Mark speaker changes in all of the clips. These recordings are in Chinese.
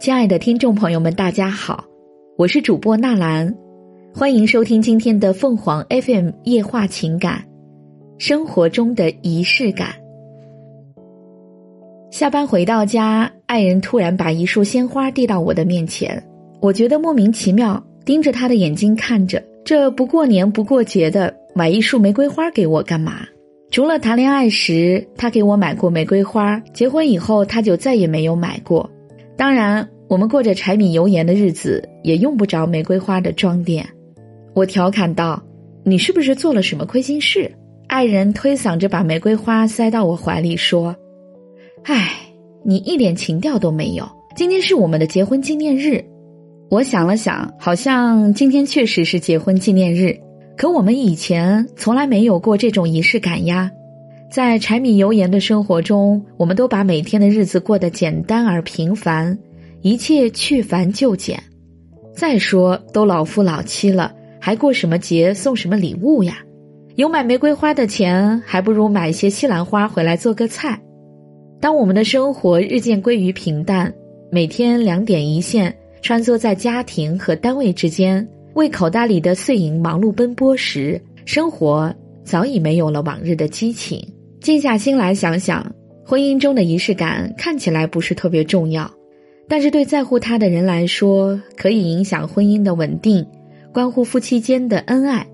Speaker 1: 亲爱的听众朋友们，大家好，我是主播纳兰，欢迎收听今天的凤凰 FM 夜话情感，生活中的仪式感。下班回到家，爱人突然把一束鲜花递到我的面前，我觉得莫名其妙，盯着他的眼睛看着，这不过年不过节的买一束玫瑰花给我干嘛？除了谈恋爱时他给我买过玫瑰花，结婚以后他就再也没有买过。当然，我们过着柴米油盐的日子，也用不着玫瑰花的装点。我调侃道：“你是不是做了什么亏心事？”爱人推搡着把玫瑰花塞到我怀里说：“唉，你一点情调都没有。今天是我们的结婚纪念日。”我想了想，好像今天确实是结婚纪念日，可我们以前从来没有过这种仪式感呀。在柴米油盐的生活中，我们都把每天的日子过得简单而平凡，一切去繁就简。再说，都老夫老妻了，还过什么节送什么礼物呀？有买玫瑰花的钱，还不如买一些西兰花回来做个菜。当我们的生活日渐归于平淡，每天两点一线，穿梭在家庭和单位之间，为口袋里的碎银忙碌奔波时，生活早已没有了往日的激情。静下心来想想，婚姻中的仪式感看起来不是特别重要，但是对在乎他的人来说，可以影响婚姻的稳定，关乎夫妻间的恩爱，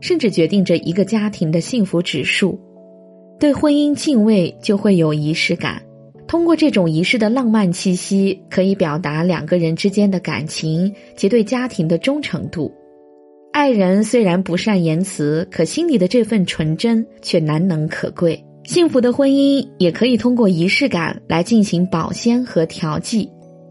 Speaker 1: 甚至决定着一个家庭的幸福指数。对婚姻敬畏，就会有仪式感。通过这种仪式的浪漫气息，可以表达两个人之间的感情及对家庭的忠诚度。爱人虽然不善言辞，可心里的这份纯真却难能可贵。幸福的婚姻也可以通过仪式感来进行保鲜和调剂，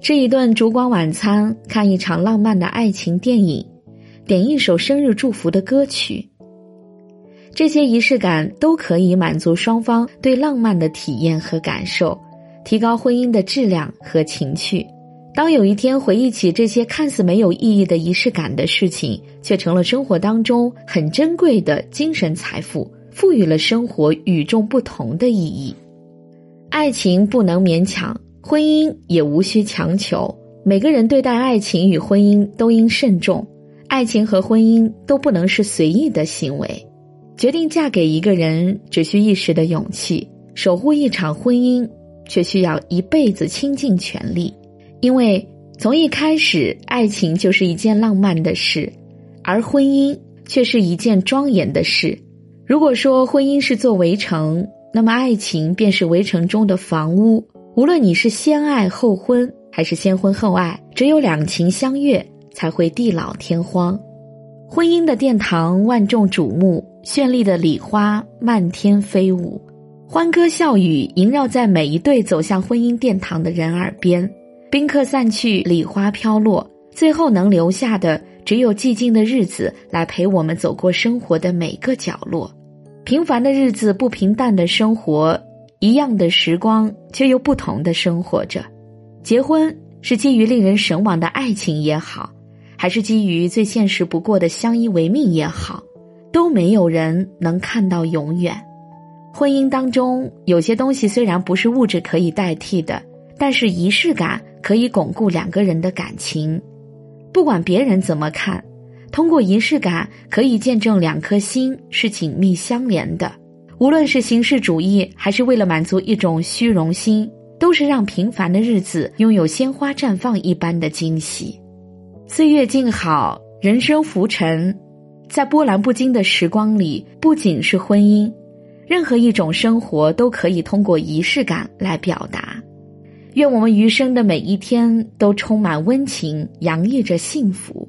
Speaker 1: 吃一顿烛光晚餐，看一场浪漫的爱情电影，点一首生日祝福的歌曲。这些仪式感都可以满足双方对浪漫的体验和感受，提高婚姻的质量和情趣。当有一天回忆起这些看似没有意义的仪式感的事情，却成了生活当中很珍贵的精神财富。赋予了生活与众不同的意义。爱情不能勉强，婚姻也无需强求。每个人对待爱情与婚姻都应慎重，爱情和婚姻都不能是随意的行为。决定嫁给一个人只需一时的勇气，守护一场婚姻却需要一辈子倾尽全力。因为从一开始，爱情就是一件浪漫的事，而婚姻却是一件庄严的事。如果说婚姻是座围城，那么爱情便是围城中的房屋。无论你是先爱后婚，还是先婚后爱，只有两情相悦，才会地老天荒。婚姻的殿堂万众瞩目，绚丽的礼花漫天飞舞，欢歌笑语萦绕在每一对走向婚姻殿堂的人耳边。宾客散去，礼花飘落，最后能留下的，只有寂静的日子来陪我们走过生活的每个角落。平凡的日子，不平淡的生活，一样的时光，却又不同的生活着。结婚是基于令人神往的爱情也好，还是基于最现实不过的相依为命也好，都没有人能看到永远。婚姻当中有些东西虽然不是物质可以代替的，但是仪式感可以巩固两个人的感情。不管别人怎么看。通过仪式感，可以见证两颗心是紧密相连的。无论是形式主义，还是为了满足一种虚荣心，都是让平凡的日子拥有鲜花绽放一般的惊喜。岁月静好，人生浮沉，在波澜不惊的时光里，不仅是婚姻，任何一种生活都可以通过仪式感来表达。愿我们余生的每一天都充满温情，洋溢着幸福。